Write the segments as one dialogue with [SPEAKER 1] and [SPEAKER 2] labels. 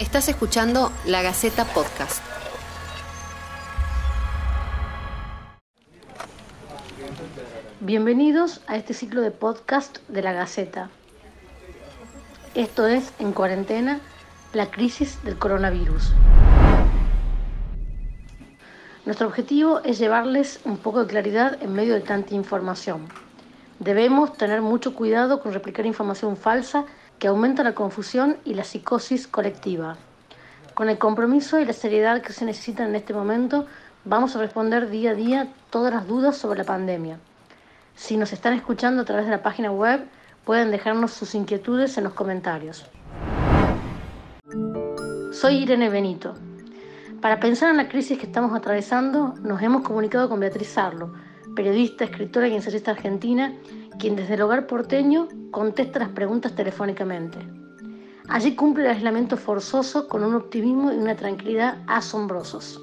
[SPEAKER 1] Estás escuchando La Gaceta Podcast.
[SPEAKER 2] Bienvenidos a este ciclo de podcast de La Gaceta. Esto es En Cuarentena, la crisis del coronavirus. Nuestro objetivo es llevarles un poco de claridad en medio de tanta información. Debemos tener mucho cuidado con replicar información falsa que aumenta la confusión y la psicosis colectiva. Con el compromiso y la seriedad que se necesitan en este momento, vamos a responder día a día todas las dudas sobre la pandemia. Si nos están escuchando a través de la página web, pueden dejarnos sus inquietudes en los comentarios. Soy Irene Benito. Para pensar en la crisis que estamos atravesando, nos hemos comunicado con Beatriz Sarlo, periodista, escritora y ensayista argentina, quien desde el hogar porteño contesta las preguntas telefónicamente. Allí cumple el aislamiento forzoso con un optimismo y una tranquilidad asombrosos.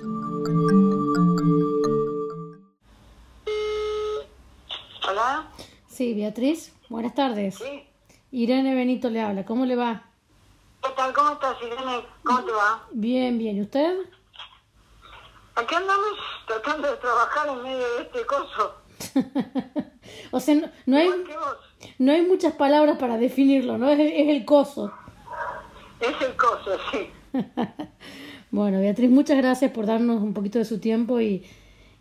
[SPEAKER 3] Hola.
[SPEAKER 2] Sí, Beatriz, buenas tardes.
[SPEAKER 3] Sí.
[SPEAKER 2] Irene Benito le habla, ¿cómo le va?
[SPEAKER 3] ¿Qué tal? ¿Cómo estás, Irene? ¿Cómo te va?
[SPEAKER 2] Bien, bien, ¿y usted?
[SPEAKER 3] Aquí andamos tratando de trabajar en medio de este coso.
[SPEAKER 2] o sea, no, no hay, no hay muchas palabras para definirlo, ¿no? Es, es el coso.
[SPEAKER 3] Es el coso, sí.
[SPEAKER 2] Bueno, Beatriz, muchas gracias por darnos un poquito de su tiempo y,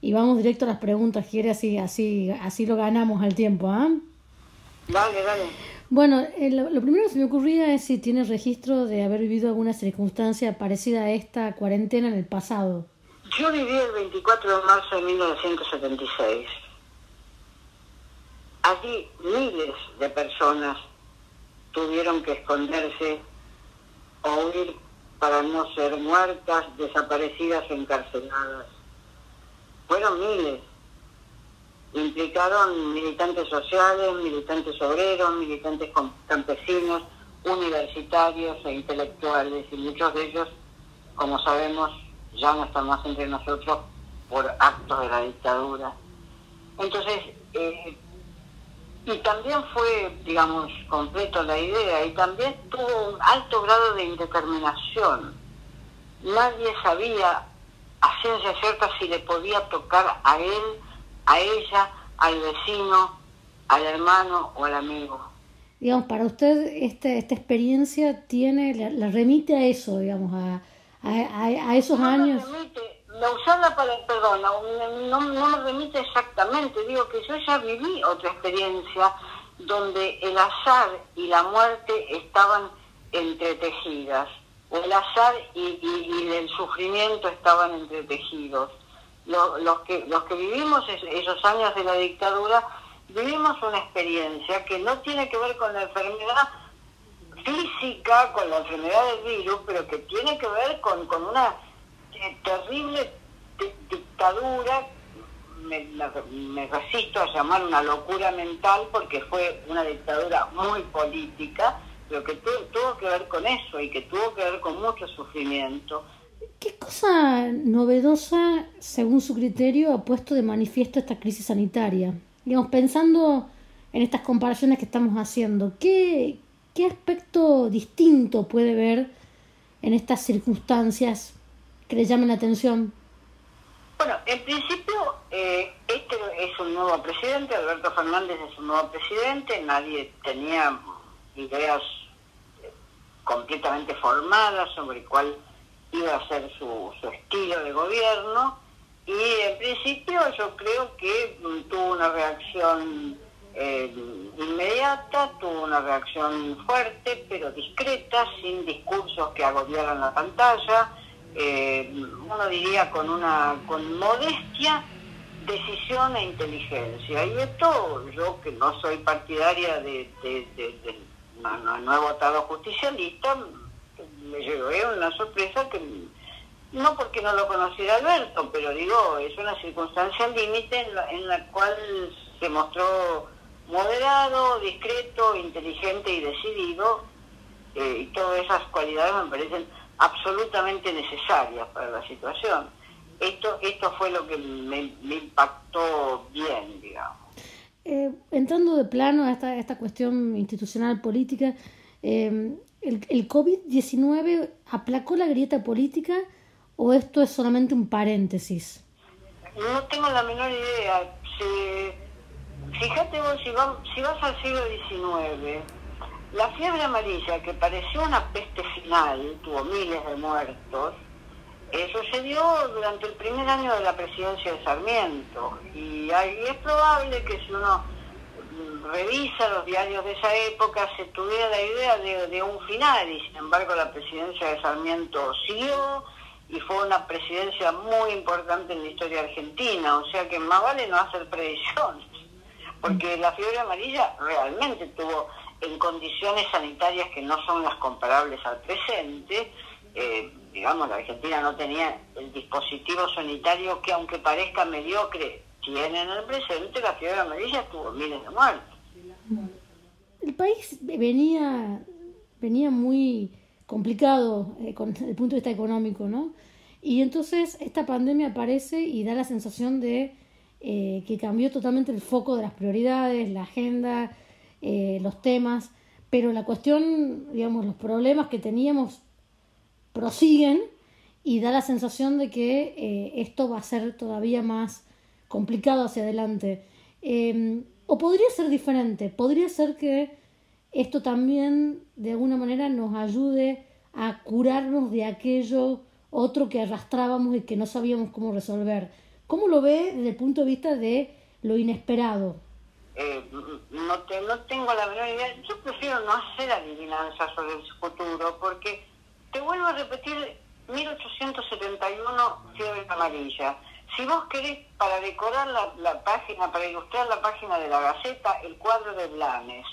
[SPEAKER 2] y vamos directo a las preguntas. Quiere así, así, así lo ganamos al tiempo, ¿ah?
[SPEAKER 3] Dale, dale.
[SPEAKER 2] Bueno, eh, lo, lo primero que se me ocurría es si tiene registro de haber vivido alguna circunstancia parecida a esta cuarentena en el pasado.
[SPEAKER 3] Yo viví el 24 de marzo de 1976. Allí miles de personas tuvieron que esconderse o huir para no ser muertas, desaparecidas encarceladas. Fueron miles. Implicaron militantes sociales, militantes obreros, militantes campesinos, universitarios e intelectuales, y muchos de ellos, como sabemos, ya no están más entre nosotros por actos de la dictadura. Entonces, eh, y también fue, digamos, completo la idea y también tuvo un alto grado de indeterminación. Nadie sabía a ciencia cierta si le podía tocar a él, a ella, al vecino, al hermano o al amigo.
[SPEAKER 2] Digamos, para usted este, esta experiencia tiene, la, la remite a eso, digamos, a, a, a- a esos
[SPEAKER 3] no
[SPEAKER 2] años.
[SPEAKER 3] Remite, la usada para, perdón, no, no, me remite exactamente, digo que yo ya viví otra experiencia donde el azar y la muerte estaban entretejidas, el azar y, el sufrimiento estaban entretejidos. Lo- los, que, vivimos es- esos años de la dictadura, vivimos una experiencia que no tiene que ver con la enfermedad física, con la enfermedad del virus, pero que tiene que ver con una eh, terrible di- dictadura, me- me resisto a llamar una locura mental porque fue una dictadura muy política, pero que tu- tuvo que ver con eso y que tuvo que ver con mucho sufrimiento.
[SPEAKER 2] ¿Qué cosa novedosa, según su criterio, ha puesto de manifiesto esta crisis sanitaria? Digamos, pensando en estas comparaciones que estamos haciendo, ¿qué, qué aspecto distinto puede ver en estas circunstancias que le llamen la atención?
[SPEAKER 3] Bueno, en principio, eh, este es un nuevo presidente, Alberto Fernández es un nuevo presidente, nadie tenía ideas eh, completamente formadas sobre cuál iba a ser su, su estilo de gobierno y en principio yo creo que mm, tuvo una reacción eh, inmediata, tuvo una reacción fuerte pero discreta, sin discursos que agobiaran la pantalla, eh, uno diría con una con modestia, decisión e inteligencia. Y esto, yo que no soy partidaria de, de, de- de- no, no- no justicialista, me llevé una sorpresa que no porque no lo conociera Alberto, pero digo, es una circunstancia límite en la, en la cual se mostró moderado, discreto, inteligente y decidido, eh, y todas esas cualidades me parecen absolutamente necesarias para la situación. Esto, esto fue lo que me, me impactó bien, digamos.
[SPEAKER 2] Eh, entrando de plano a esta, esta cuestión institucional política, eh, ¿El, el COVID-19 aplacó la grieta política o esto es solamente un paréntesis?
[SPEAKER 3] No tengo la menor idea. fíjate vos, si, si vas al siglo XIX, la fiebre amarilla, que pareció una peste final, tuvo miles de muertos, eh, sucedió durante el primer año de la presidencia de Sarmiento. Y es probable que si uno revisa los diarios de esa época se tuviera la idea de, de un final y sin embargo la presidencia de Sarmiento siguió y fue una presidencia muy importante en la historia argentina, o sea que más vale no hacer predicciones, porque la fiebre amarilla realmente tuvo en condiciones sanitarias que no son las comparables al presente, eh, digamos, la Argentina no tenía el dispositivo sanitario que aunque parezca mediocre, tiene en el presente, la fiebre amarilla tuvo miles de muertos.
[SPEAKER 2] El país venía, venía muy complicado eh, con el punto de vista económico, ¿no? Y entonces esta pandemia aparece y da la sensación de eh, que cambió totalmente el foco de las prioridades, la agenda, eh, los temas, pero la cuestión, digamos, los problemas que teníamos prosiguen y da la sensación de que eh, esto va a ser todavía más complicado hacia adelante. Em, o podría ser diferente, podría ser que esto también de alguna manera nos ayude a curarnos de aquello otro que arrastrábamos y que no sabíamos cómo resolver. ¿Cómo lo ve desde el punto de vista de lo inesperado?
[SPEAKER 3] Eh, no, te, no tengo la menor idea. Yo prefiero no hacer adivinanzas sobre el futuro porque te vuelvo a repetir 1871 fiebre amarilla. Si vos querés para decorar la, la, página, para ilustrar la página de la Gaceta, el cuadro de Blanes,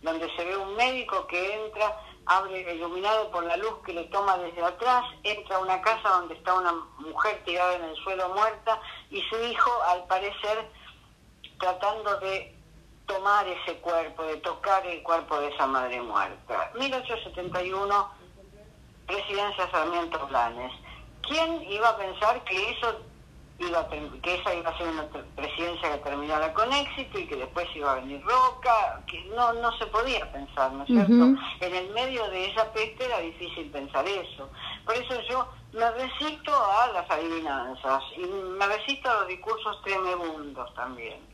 [SPEAKER 3] donde se ve un médico que entra, abre iluminado por la luz que le toma desde atrás, entra a una casa donde está una mujer tirada en el suelo muerta y su hijo, al parecer, tratando de tomar ese cuerpo, de tocar el cuerpo de esa madre muerta. 1871, presidencia Sarmiento Planes. ¿Quién iba a pensar que eso iba que esa iba a ser una presidencia que terminara con éxito y que después iba a venir Roca, que no, no se podía pensar, ¿no es cierto? En el medio de esa peste era difícil pensar eso. Por eso yo me resisto a las adivinanzas y me resisto a los discursos tremebundos también.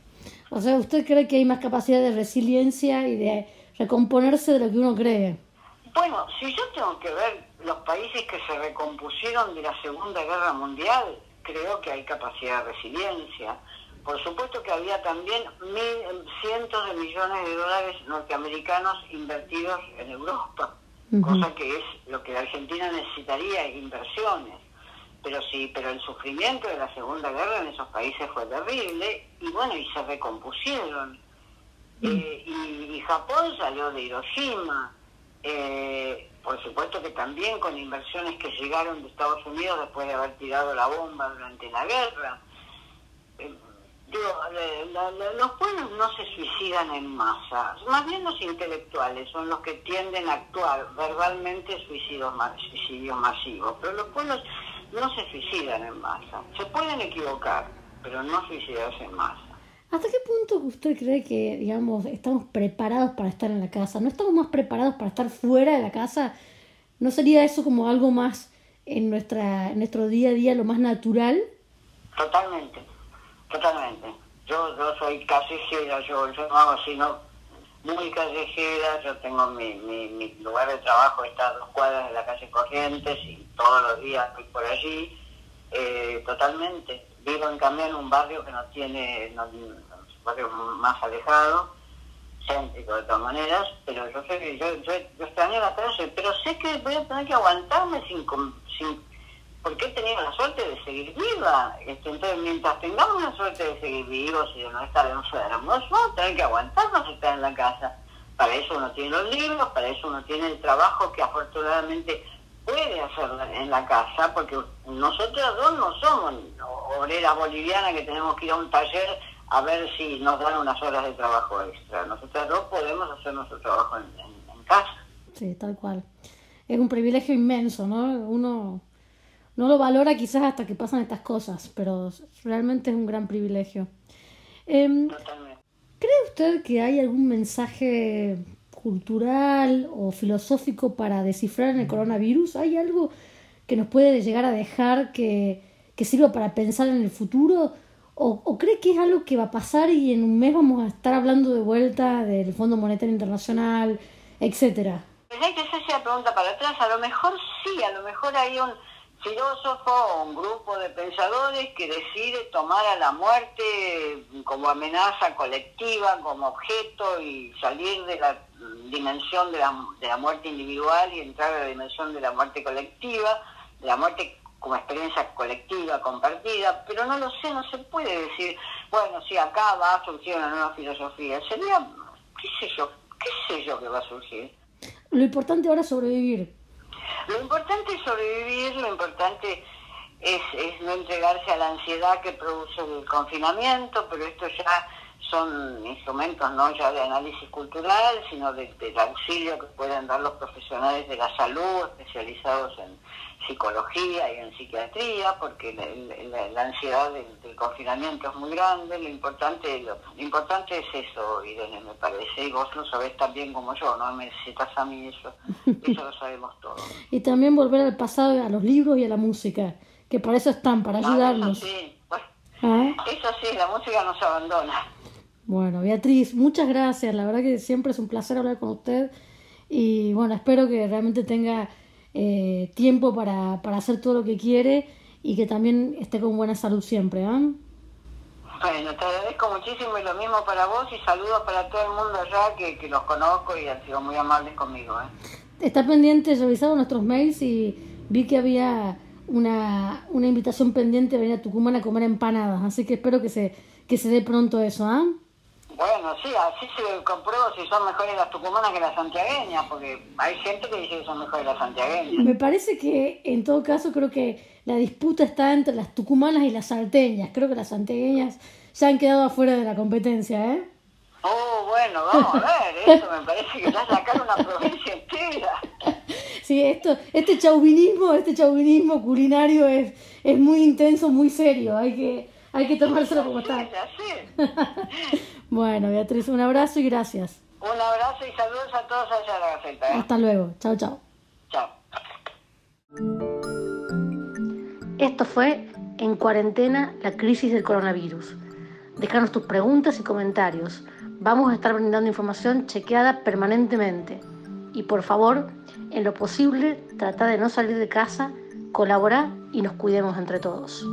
[SPEAKER 2] O sea, ¿usted cree que hay más capacidad de resiliencia y de recomponerse de lo que uno cree?
[SPEAKER 3] Bueno, si yo tengo que ver los países que se recompusieron de la Segunda Guerra Mundial, creo que hay capacidad de resiliencia. Por supuesto que había también mil, cientos de millones de dólares norteamericanos invertidos en Europa, cosa que es lo que la Argentina necesitaría, inversiones pero sí, pero el sufrimiento de la Segunda Guerra en esos países fue terrible y bueno, y se recompusieron. Mm. Eh, y, Japón salió de Hiroshima, eh, por supuesto que también con inversiones que llegaron de Estados Unidos después de haber tirado la bomba durante la guerra. Eh, los pueblos no se suicidan en masa, más bien los intelectuales son los que tienden a actuar verbalmente suicidios, suicidios masivos, pero los pueblos no se suicidan en masa. Se pueden equivocar, pero no suicidarse en masa.
[SPEAKER 2] ¿Hasta qué punto usted cree que, digamos, estamos preparados para estar en la casa? ¿No estamos más preparados para estar fuera de la casa? ¿No sería eso como algo más en, nuestra, en nuestro día a día, lo más natural?
[SPEAKER 3] Totalmente, totalmente. Yo, yo soy callejera, yo, yo no hago sino muy callejera, yo tengo mi, mi, mi, lugar de trabajo, está a dos cuadras de la calle Corrientes y todos los días estoy por allí, eh, totalmente. Vivo en cambio en un barrio que no tiene, no, un barrio más alejado, céntrico de todas maneras, pero yo sé que yo, yo, yo extraño la calle, pero sé que voy a tener que aguantarme sin, sin porque he tenido la suerte de seguir viva. Este, entonces, mientras tengamos la suerte de seguir vivos y de no estar enfermos, vamos a tener que aguantarnos estar en la casa. Para eso uno tiene los libros, para eso uno tiene el trabajo que afortunadamente puede hacer en la casa, porque nosotros dos no somos obreras bolivianas que tenemos que ir a un taller a ver si nos dan unas horas de trabajo extra. Nosotros dos podemos hacer nuestro trabajo en, en casa.
[SPEAKER 2] Sí, tal cual. Es un privilegio inmenso, ¿no? Uno no lo valora quizás hasta que pasan estas cosas, pero realmente es un gran privilegio. Eh, ¿Cree usted que hay algún mensaje cultural o filosófico para descifrar en el coronavirus? ¿Hay algo que nos puede llegar a dejar que, que sirva para pensar en el futuro? ¿O, ¿O cree que es algo que va a pasar y en un mes vamos a estar hablando de vuelta del Fondo Monetario Internacional, etcétera?
[SPEAKER 3] Pues hay que hacerse la pregunta para atrás. A lo mejor sí, a lo mejor hay un filósofo o un grupo de pensadores que decide tomar a la muerte como amenaza colectiva, como objeto y salir de la dimensión de la, de la muerte individual y entrar a la dimensión de la muerte colectiva, de la muerte como experiencia colectiva, compartida, pero no lo sé, no se puede decir, bueno, si acá va a surgir una nueva filosofía, sería, qué sé yo, qué sé yo que va a surgir.
[SPEAKER 2] Lo importante ahora es sobrevivir.
[SPEAKER 3] Lo importante es sobrevivir, lo importante es, no entregarse a la ansiedad que produce el confinamiento, pero esto ya son instrumentos no ya de análisis cultural, sino de, del auxilio que pueden dar los profesionales de la salud especializados en psicología y en psiquiatría, porque la, la, ansiedad del, del, confinamiento es muy grande. Lo importante, lo, lo, importante es eso, Irene, me parece, y vos lo sabés también como yo, no me necesitas a mí eso, eso lo sabemos todos.
[SPEAKER 2] y también volver al pasado, a los libros y a la música, que para eso están, para ayudarnos.
[SPEAKER 3] Ah, eso sí, bueno, ¿Ah? eso sí, la música nos abandona.
[SPEAKER 2] Bueno, Beatriz, muchas gracias. La verdad que siempre es un placer hablar con usted. Y bueno, espero que realmente tenga eh, tiempo para, para, hacer todo lo que quiere y que también esté con buena salud siempre. ¿eh?
[SPEAKER 3] Bueno, te agradezco muchísimo y lo mismo para vos y saludos para todo el mundo allá que, que los conozco y han sido muy amables conmigo. ¿eh?
[SPEAKER 2] Está pendiente, revisado nuestros mails y vi que había una, una invitación pendiente de venir a Tucumán a comer empanadas, así que espero que se, que se dé pronto eso. ¿ah?
[SPEAKER 3] Bueno, sí, así se comprueba si son mejores las tucumanas que las santiagueñas, porque hay gente que dice que son mejores las santiagueñas.
[SPEAKER 2] Me parece que, en todo caso, creo que la disputa está entre las tucumanas y las salteñas. Creo que las santiagueñas ya han quedado afuera de la competencia, ¿eh?
[SPEAKER 3] Oh, bueno, vamos a ver, eso me parece que ya sacaron una provincia entera.
[SPEAKER 2] Sí, esto, este chauvinismo, este chauvinismo culinario es, es muy intenso, muy serio, hay que, hay que tomárselo como está. Bueno, Beatriz, un abrazo y gracias.
[SPEAKER 3] Un abrazo y saludos a todos allá en la Gaceta. ¿eh?
[SPEAKER 2] Hasta luego. Chao, chao.
[SPEAKER 3] Chao.
[SPEAKER 2] Esto fue En Cuarentena, la crisis del coronavirus. Déjanos tus preguntas y comentarios. Vamos a estar brindando información chequeada permanentemente. Y por favor, en lo posible, trata de no salir de casa, colaborar y nos cuidemos entre todos.